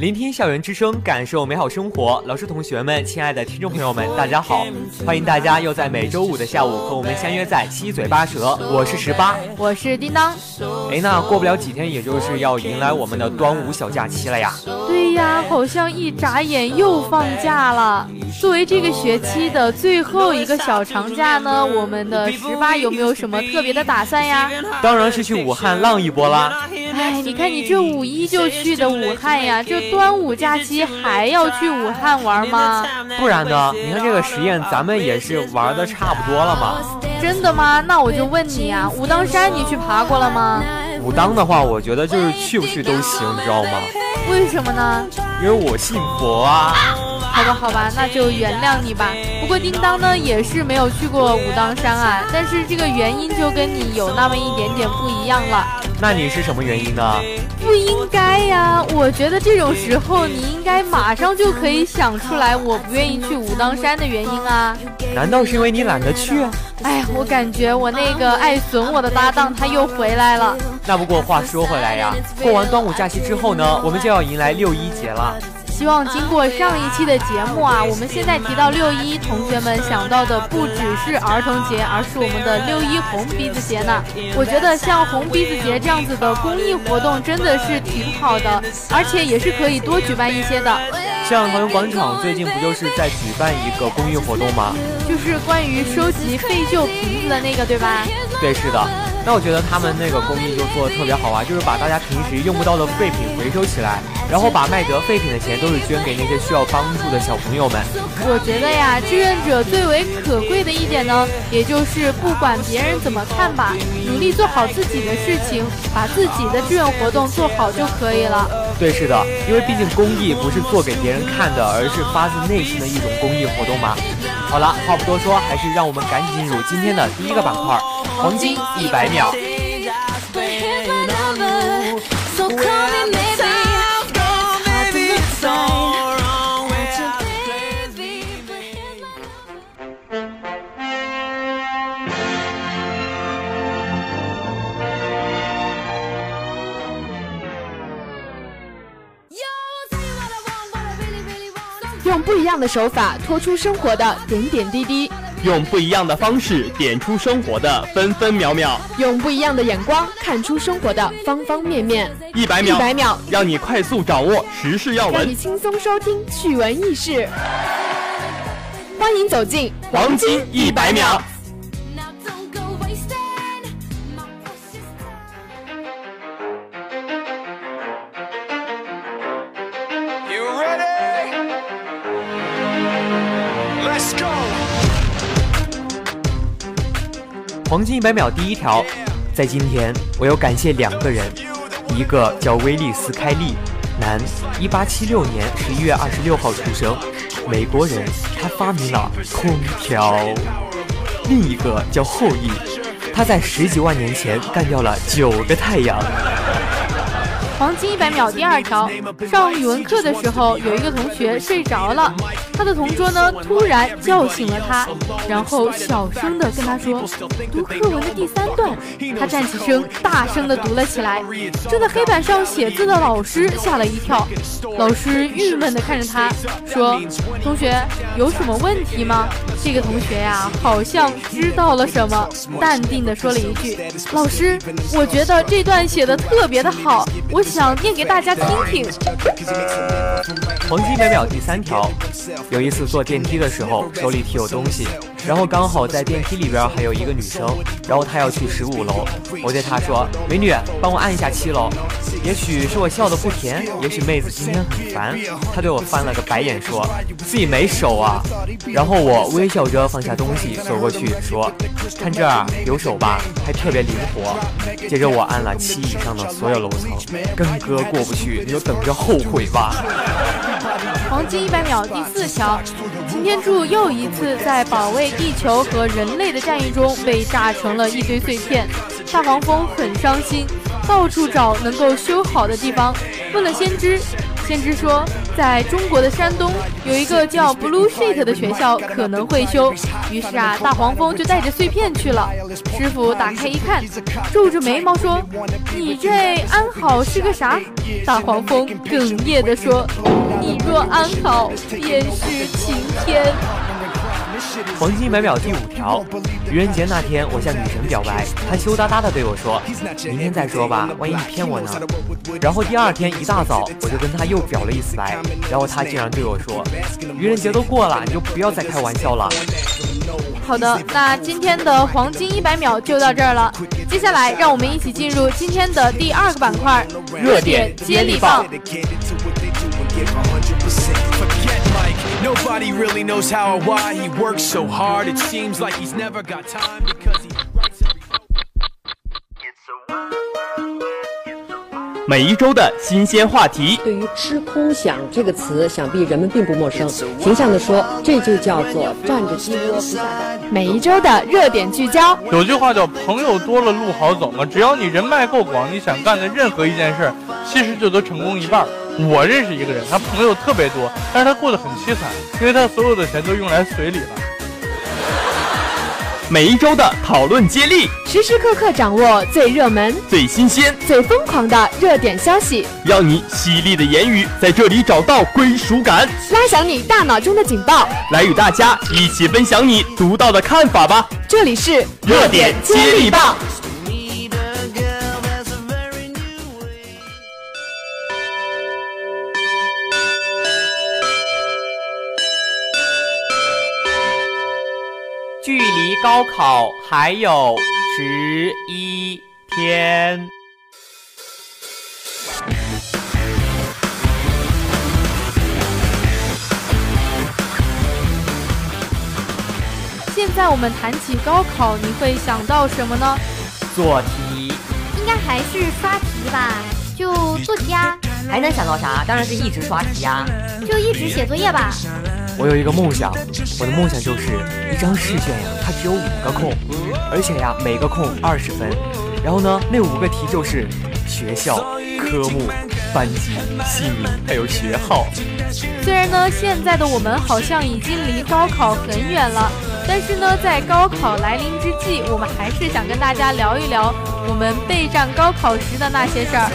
聆听校园之声，感受美好生活。老师、同学们，亲爱的听众朋友们，大家好！欢迎大家又在每周五的下午和我们相约在七嘴八舌。我是十八，我是叮当。哎，那过不了几天，也就是要迎来我们的端午小假期了呀。对呀，好像一眨眼又放假了。作为这个学期的最后一个小长假呢，我们的十八有没有什么特别的打算呀？当然是去武汉浪一波啦。哎，你看你这五一就去的武汉呀，这端午假期还要去武汉玩吗？不然呢？你看这个实验，咱们也是玩的差不多了嘛。真的吗？那我就问你啊，武当山你去爬过了吗？武当的话，我觉得就是去不去都行，你知道吗？为什么呢？因为我信佛啊。好吧，好吧，那就原谅你吧。不过叮当呢也是没有去过武当山啊，但是这个原因就跟你有那么一点点不一样了。那你是什么原因呢？不应该呀，我觉得这种时候你应该马上就可以想出来我不愿意去武当山的原因啊。难道是因为你懒得去？哎呀，我感觉我那个爱损我的搭档他又回来了。那不过话说回来呀，过完端午假期之后呢，我们就要迎来六一节了。希望经过上一期的节目啊，我们现在提到六一，同学们想到的不只是儿童节，而是我们的六一红鼻子节呢。我觉得像红鼻子节这样子的公益活动真的是挺好的，而且也是可以多举办一些的。像桃园广场最近不就是在举办一个公益活动吗？就是关于收集废旧瓶子的那个，对吧？对，是的。那我觉得他们那个公益就做的特别好啊，就是把大家平时用不到的废品回收起来，然后把卖得废品的钱都是捐给那些需要帮助的小朋友们。我觉得呀，志愿者最为可贵的一点呢，也就是不管别人怎么看吧，努力做好自己的事情，把自己的志愿活动做好就可以了。对，是的，因为毕竟公益不是做给别人看的，而是发自内心的一种公益活动嘛。好了，话不多说，还是让我们赶紧进入今天的第一个板块——黄金一百秒。用不一样的手法拖出生活的点点滴滴，用不一样的方式点出生活的分分秒秒，用不一样的眼光看出生活的方方面面。一百秒，一百秒，让你快速掌握时事要闻，让你轻松收听趣闻轶事。欢迎走进黄金一百秒。黄金一百秒第一条，在今天我要感谢两个人，一个叫威利斯·开利，男，一八七六年十一月二十六号出生，美国人，他发明了空调；另一个叫后羿，他在十几万年前干掉了九个太阳。黄金一百秒第二条，上语文课的时候，有一个同学睡着了，他的同桌呢 突然叫醒了他，然后小声的跟他说读课文的第三段。他站起身，大声的读了起来。正在黑板上写字的老师吓了一跳，老师郁闷的看着他说：“同学，有什么问题吗？”这个同学呀，好像知道了什么，淡定的说了一句：“老师，我觉得这段写的特别的好，我想念给大家听听。”黄金每秒第三条，有一次坐电梯的时候，手里提有东西，然后刚好在电梯里边还有一个女生，然后她要去十五楼，我对她说：“美女，帮我按一下七楼。”也许是我笑得不甜，也许妹子今天很烦，她对我翻了个白眼，说自己没手啊。然后我微笑着放下东西，走过去说：“看这儿有手吧，还特别灵活。”接着我按了七以上的所有楼层，跟哥过不去，你就等着后悔吧。黄金一百秒第四条，擎天柱又一次在保卫地球和人类的战役中被炸成了一堆碎片，大黄蜂很伤心。到处找能够修好的地方，问了先知，先知说，在中国的山东有一个叫 Blue Sheet 的学校可能会修。于是啊，大黄蜂就带着碎片去了。师傅打开一看，皱着眉毛说：“你这安好是个啥？”大黄蜂哽咽地说：“你若安好，便是晴天。”黄金一百秒第五条，愚人节那天，我向女神表白，她羞答答的对我说：“明天再说吧，万一你骗我呢？”然后第二天一大早，我就跟她又表了一次白，然后她竟然对我说：“愚人节都过了，你就不要再开玩笑了。”好的，那今天的黄金一百秒就到这儿了。接下来，让我们一起进入今天的第二个板块——热点接力棒。Nobody really knows how or why he works so hard. It seems like he's never got time because he writes every 每一周的新鲜话题。对于“吃空饷”这个词，想必人们并不陌生。形象的说，这就叫做占着鸡窝不下蛋。每一周的热点聚焦。有句话叫“朋友多了路好走”嘛，只要你人脉够广，你想干的任何一件事，其实就都成功一半。我认识一个人，他朋友特别多，但是他过得很凄惨，因为他所有的钱都用来随礼了。每一周的讨论接力，时时刻刻掌握最热门、最新鲜、最疯狂的热点消息，让你犀利的言语在这里找到归属感，拉响你大脑中的警报，来与大家一起分享你独到的看法吧。这里是热点接力棒。高考还有十一天。现在我们谈起高考，你会想到什么呢？做题，应该还是刷题吧？就做题啊。还能想到啥？当然是一直刷题呀。就一直写作业吧。我有一个梦想，我的梦想就是一张试卷呀，它只有五个空，而且呀，每个空二十分。然后呢，那五个题就是学校、科目、班级、姓名还有学号。虽然呢，现在的我们好像已经离高考很远了，但是呢，在高考来临之际，我们还是想跟大家聊一聊我们备战高考时的那些事儿。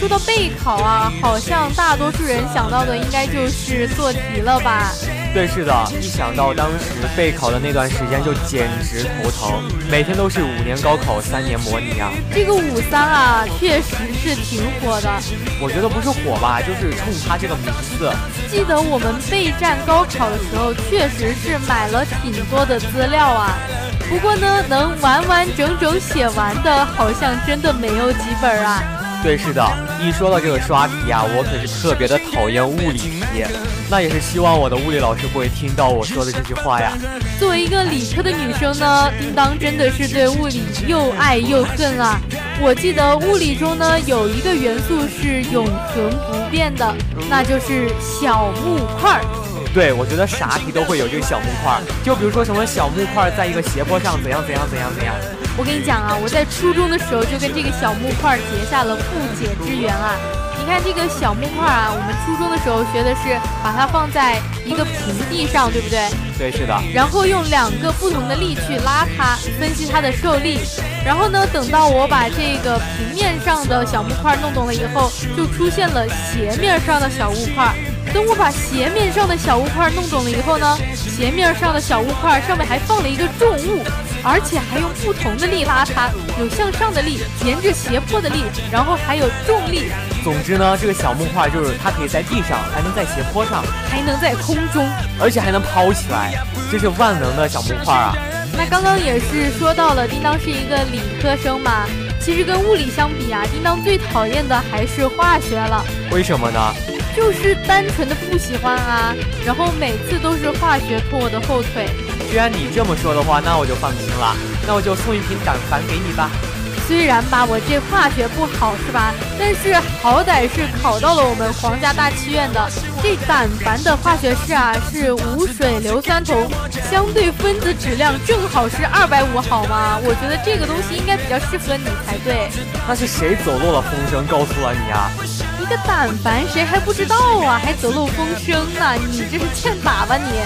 说到备考啊，好像大多数人想到的应该就是做题了吧？对，是的，一想到当时备考的那段时间，就简直头疼。每天都是五年高考，三年模拟啊。这个五三啊，确实是挺火的。我觉得不是火吧，就是冲他这个名字。记得我们备战高考的时候，确实是买了挺多的资料啊。不过呢，能完完整整写完的，好像真的没有几本啊。对，是的，一说到这个刷题啊，我可是特别的讨厌物理题。那也是希望我的物理老师不会听到我说的这句话呀。作为一个理科的女生呢，叮当真的是对物理又爱又恨啊。我记得物理中呢有一个元素是永恒不变的，那就是小木块儿。对，我觉得啥题都会有这个小木块儿，就比如说什么小木块在一个斜坡上怎样怎样怎样怎样。我跟你讲啊，我在初中的时候就跟这个小木块结下了不解之缘啊！你看这个小木块啊，我们初中的时候学的是把它放在一个平地上，对不对？对，是的。然后用两个不同的力去拉它，分析它的受力。然后呢，等到我把这个平面上的小木块弄懂了以后，就出现了斜面上的小木块。等我把斜面上的小物块弄懂了以后呢，斜面上的小物块上面还放了一个重物，而且还用不同的力拉它，有向上的力，沿着斜坡的力，然后还有重力。总之呢，这个小木块就是它可以在地上，还能在斜坡上，还能在空中，而且还能抛起来，这是万能的小木块啊！那刚刚也是说到了，叮当是一个理科生嘛，其实跟物理相比啊，叮当最讨厌的还是化学了。为什么呢？就是单纯的不喜欢啊，然后每次都是化学拖我的后腿。既然你这么说的话，那我就放心了，那我就送一瓶胆矾给你吧。虽然吧，我这化学不好是吧？但是好歹是考到了我们皇家大剧院的。这胆矾的化学式啊是无水硫酸铜，相对分子质量正好是二百五，好吗？我觉得这个东西应该比较适合你才对。那是谁走漏了风声告诉了你啊？一个胆矾谁还不知道啊？还走漏风声呢？你这是欠打吧你？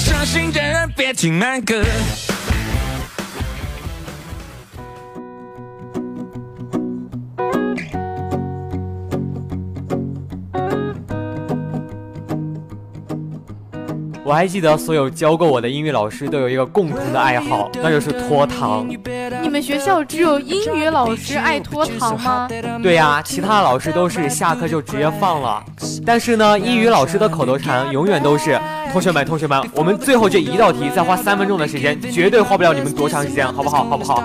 伤心的人别听慢歌。我还记得，所有教过我的英语老师都有一个共同的爱好，那就是拖堂。你们学校只有英语老师爱拖堂吗？对呀，其他老师都是下课就直接放了。但是呢，英语老师的口头禅永远都是：“同学们，同学们，我们最后这一道题再花三分钟的时间，绝对花不了你们多长时间，好不好？好不好？”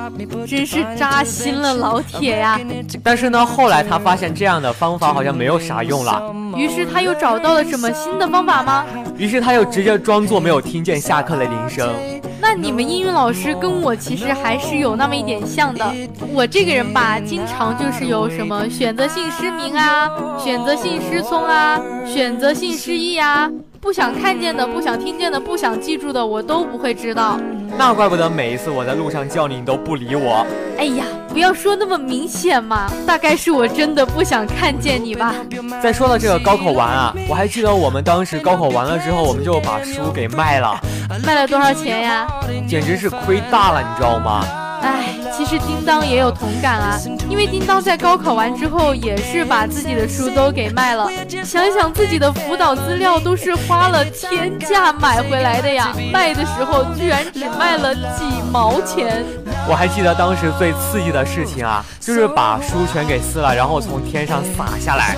真是扎心了，老铁呀！但是呢，后来他发现这样的方法好像没有啥用了，于是他又找到了什么新的方法吗？于是他又直接装作没有听见下课的铃声。那你们英语老师跟我其实还是有那么一点像的。我这个人吧，经常就是有什么选择性失明啊，选择性失聪啊，选择性失忆啊，不想看见的、不想听见的、不想记住的，我都不会知道。那怪不得每一次我在路上叫你，你都不理我。哎呀，不要说那么明显嘛，大概是我真的不想看见你吧。再说到这个高考完啊，我还记得我们当时高考完了之后，我们就把书给卖了。卖了多少钱呀？简直是亏大了，你知道吗？唉，其实叮当也有同感啊，因为叮当在高考完之后也是把自己的书都给卖了。想想自己的辅导资料都是花了天价买回来的呀，卖的时候居然只卖了几毛钱。我还记得当时最刺激的事情啊，就是把书全给撕了，然后从天上洒下来。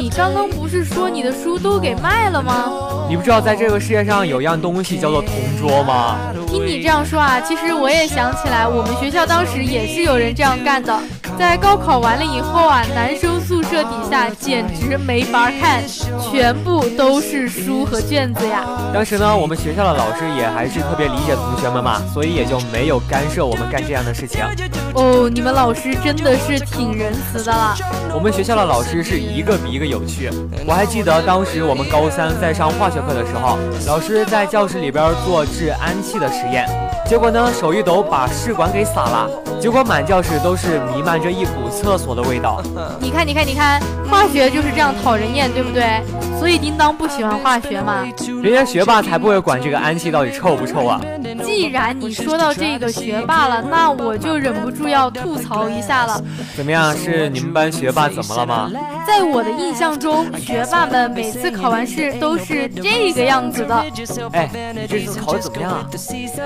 你刚刚不是说你的书都给卖了吗？你不知道在这个世界上有样东西叫做同桌吗？听你这样说啊，其实我也想起来，我们学校当时也是有人这样干的。在高考完了以后啊，男生宿舍底下简直没法看，全部都是书和卷子呀。当时呢，我们学校的老师也还是特别理解同学们嘛，所以也就没有干涉我们干这样的事情。哦，你们老师真的是挺仁慈的了。我们学校的老师是一个比一个有趣。我还记得当时我们高三在上化学课的时候，老师在教室里边做制氨气的实验，结果呢手一抖把试管给洒了，结果满教室都是弥漫着一股厕所的味道。你看，你看，你看，化学就是这样讨人厌，对不对？所以叮当不喜欢化学嘛。人家学霸才不会管这个氨气到底臭不臭啊。既然你说到这个学霸了，那我就忍不住要吐槽一下了。怎么样？是你们班学霸怎么了吗？在我的印象中，学霸们每次考完试都是这个样子的。哎，你这次考的怎么样啊？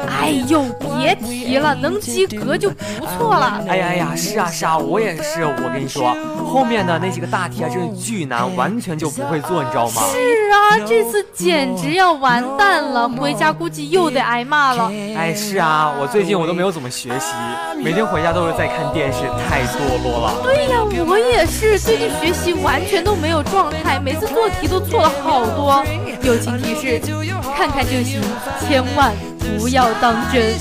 哎呦，别提了，能及格就不错了。哎呀哎呀，是啊是啊，我也是。我跟你说，后面的那几个大题啊，真是巨难，完全就不会做，你知道吗？是啊，这次简直要完蛋了，回家估计又得挨骂了。哎，是啊，我最近我都没有怎么学习，每天回家都是在看电视，太堕落了。对呀，我也是，最近学习完全都没有状态，每次做题都错了好多。友情提示：看看就行，千万不要当真。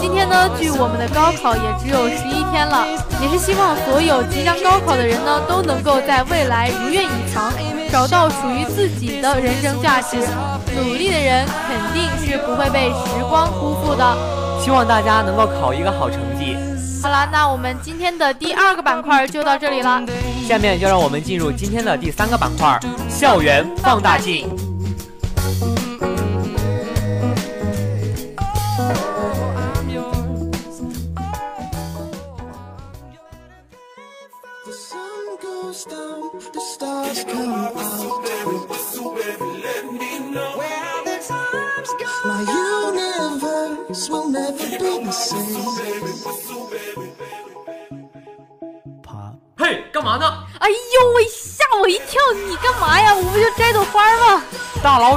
今天呢，距我们的高考也只有十一天了，也是希望所有即将高考的人呢，都能够在未来如愿以偿，找到属于自己的人生价值。努力的人肯定是不会被时光辜负的。希望大家能够考一个好成绩。好了，那我们今天的第二个板块就到这里了。下面就让我们进入今天的第三个板块——校园放大镜。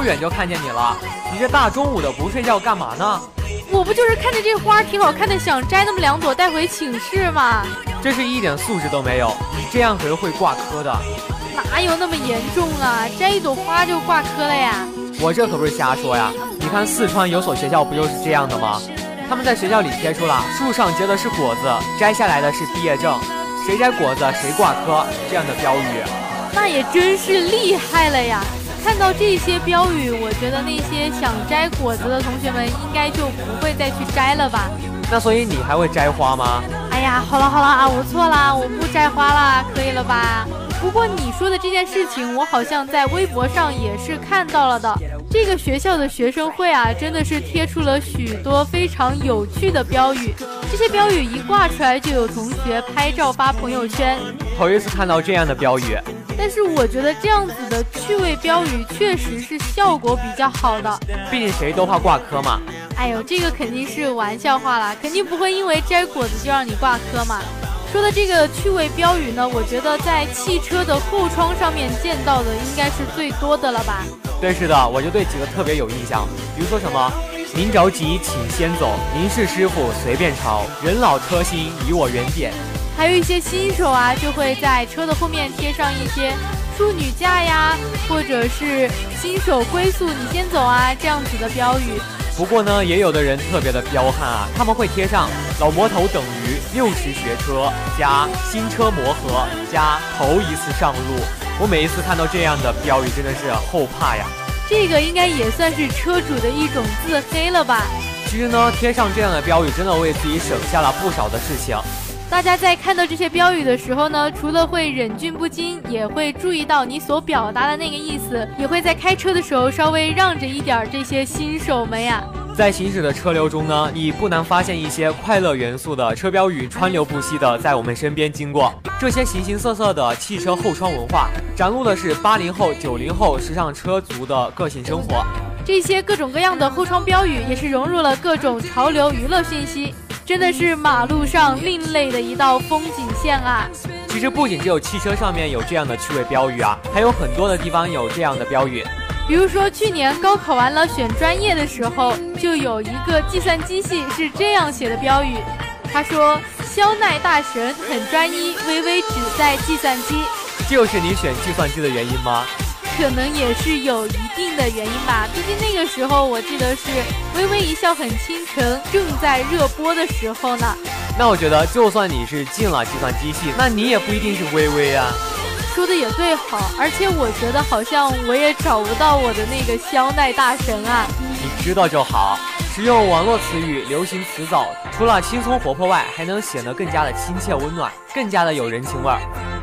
老远就看见你了，你这大中午的不睡觉干嘛呢？我不就是看着这花挺好看的，想摘那么两朵带回寝室吗？真是一点素质都没有，你这样可是会挂科的。哪有那么严重啊？摘一朵花就挂科了呀？我这可不是瞎说呀！你看四川有所学校不就是这样的吗？他们在学校里贴出了树上结的是果子，摘下来的是毕业证，谁摘果子谁挂科这样的标语。那也真是厉害了呀！看到这些标语，我觉得那些想摘果子的同学们应该就不会再去摘了吧？那所以你还会摘花吗？哎呀，好了好了啊，我错了，我不摘花了，可以了吧？不过你说的这件事情，我好像在微博上也是看到了的。这个学校的学生会啊，真的是贴出了许多非常有趣的标语。这些标语一挂出来，就有同学拍照发朋友圈。头一次看到这样的标语。但是我觉得这样子的趣味标语确实是效果比较好的。毕竟谁都怕挂科嘛。哎呦，这个肯定是玩笑话啦，肯定不会因为摘果子就让你挂科嘛。说的这个趣味标语呢，我觉得在汽车的后窗上面见到的应该是最多的了吧？对，是的，我就对几个特别有印象，比如说什么“您着急请先走，您是师傅随便抄，人老车新离我远点”。还有一些新手啊，就会在车的后面贴上一些“处女驾呀”或者是“新手归宿你先走啊”这样子的标语。不过呢，也有的人特别的彪悍啊，他们会贴上“老魔头等于六十学车加新车磨合加头一次上路”。我每一次看到这样的标语，真的是后怕呀。这个应该也算是车主的一种自黑了吧？其实呢，贴上这样的标语，真的为自己省下了不少的事情。大家在看到这些标语的时候呢，除了会忍俊不禁，也会注意到你所表达的那个意思，也会在开车的时候稍微让着一点这些新手们呀。在行驶的车流中呢，你不难发现一些快乐元素的车标语川流不息的在我们身边经过。这些形形色色的汽车后窗文化，展露的是八零后、九零后时尚车族的个性生活。这些各种各样的后窗标语，也是融入了各种潮流娱乐讯息。真的是马路上另类的一道风景线啊！其实不仅只有汽车上面有这样的趣味标语啊，还有很多的地方有这样的标语。比如说去年高考完了选专业的时候，就有一个计算机系是这样写的标语，他说：“肖奈大神很专一，微微只在计算机。”就是你选计算机的原因吗？可能也是有一定的原因吧，毕竟那个时候我记得是《微微一笑很倾城》正在热播的时候呢。那我觉得，就算你是进了计算机系，那你也不一定是微微啊。说的也对，好，而且我觉得好像我也找不到我的那个肖奈大神啊。你知道就好，使用网络词语、流行词藻，除了轻松活泼外，还能显得更加的亲切温暖，更加的有人情味儿。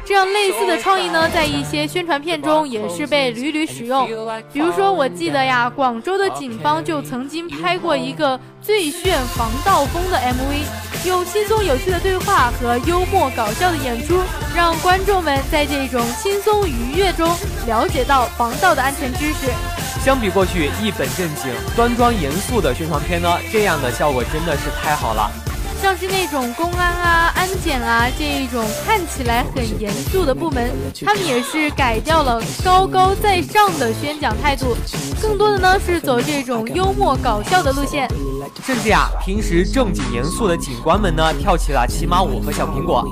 这样类似的创意呢，在一些宣传片中也是被屡屡使用。比如说，我记得呀，广州的警方就曾经拍过一个最炫防盗风的 MV，用轻松有趣的对话和幽默搞笑的演出，让观众们在这种轻松愉悦中了解到防盗的安全知识。相比过去一本正经、端庄严肃的宣传片呢，这样的效果真的是太好了。像是那种公安啊、安检啊这一种看起来很严肃的部门，他们也是改掉了高高在上的宣讲态度，更多的呢是走这种幽默搞笑的路线。甚至呀，平时正经严肃的警官们呢，跳起了骑马舞和小苹果。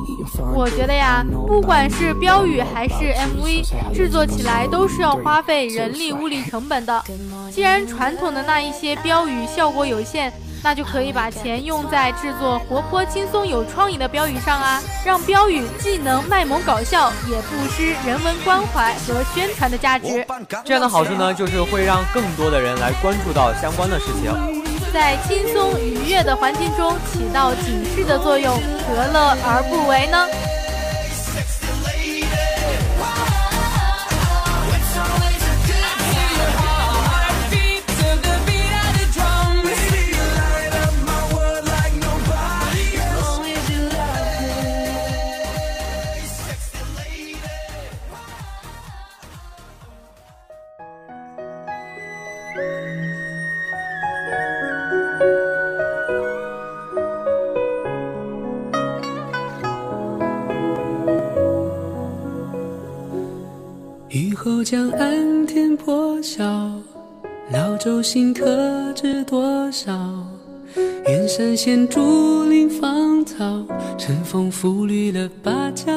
我觉得呀，不管是标语还是 MV，制作起来都是要花费人力物力成本的。既然传统的那一些标语效果有限。那就可以把钱用在制作活泼、轻松、有创意的标语上啊，让标语既能卖萌搞笑，也不失人文关怀和宣传的价值。这样的好处呢，就是会让更多的人来关注到相关的事情，在轻松愉悦的环境中起到警示的作用，何乐而不为呢？舟新客知多少？远山现竹林芳草，晨风拂绿了芭蕉。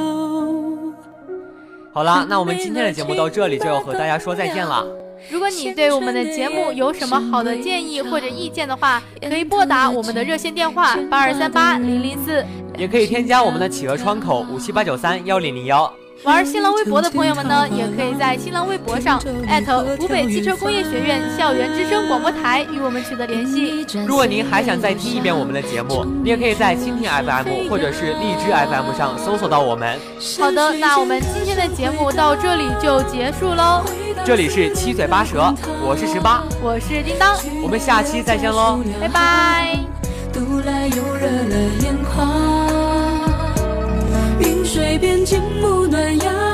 好啦，那我们今天的节目到这里就要和大家说再见了。如果你对我们的节目有什么好的建议或者意见的话，可以拨打我们的热线电话八二三八零零四，也可以添加我们的企鹅窗口五七八九三幺零零幺。玩新浪微博的朋友们呢，也可以在新浪微博上艾特湖北汽车工业学院校园之声广播台与我们取得联系。如果您还想再听一遍我们的节目，你也可以在蜻蜓 FM 或者是荔枝 FM 上搜索到我们。好的，那我们今天的节目到这里就结束喽。这里是七嘴八舌，我是十八，我是叮当，我们下期再见喽，拜拜。水边静沐暖阳。